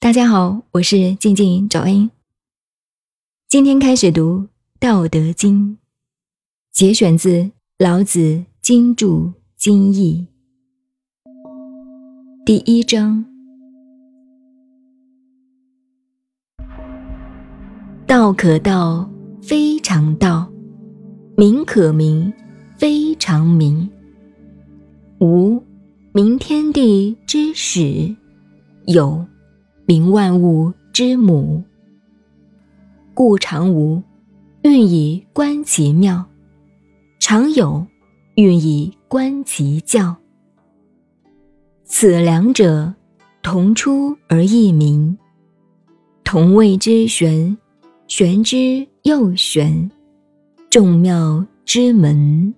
大家好，我是静静找恩。今天开始读《道德经》，节选自《老子经注经义》第一章：道可道，非常道；名可名，非常名。无名，天地之始；有。名万物之母，故常无，欲以观其妙；常有，欲以观其教。此两者，同出而异名，同谓之玄，玄之又玄，众妙之门。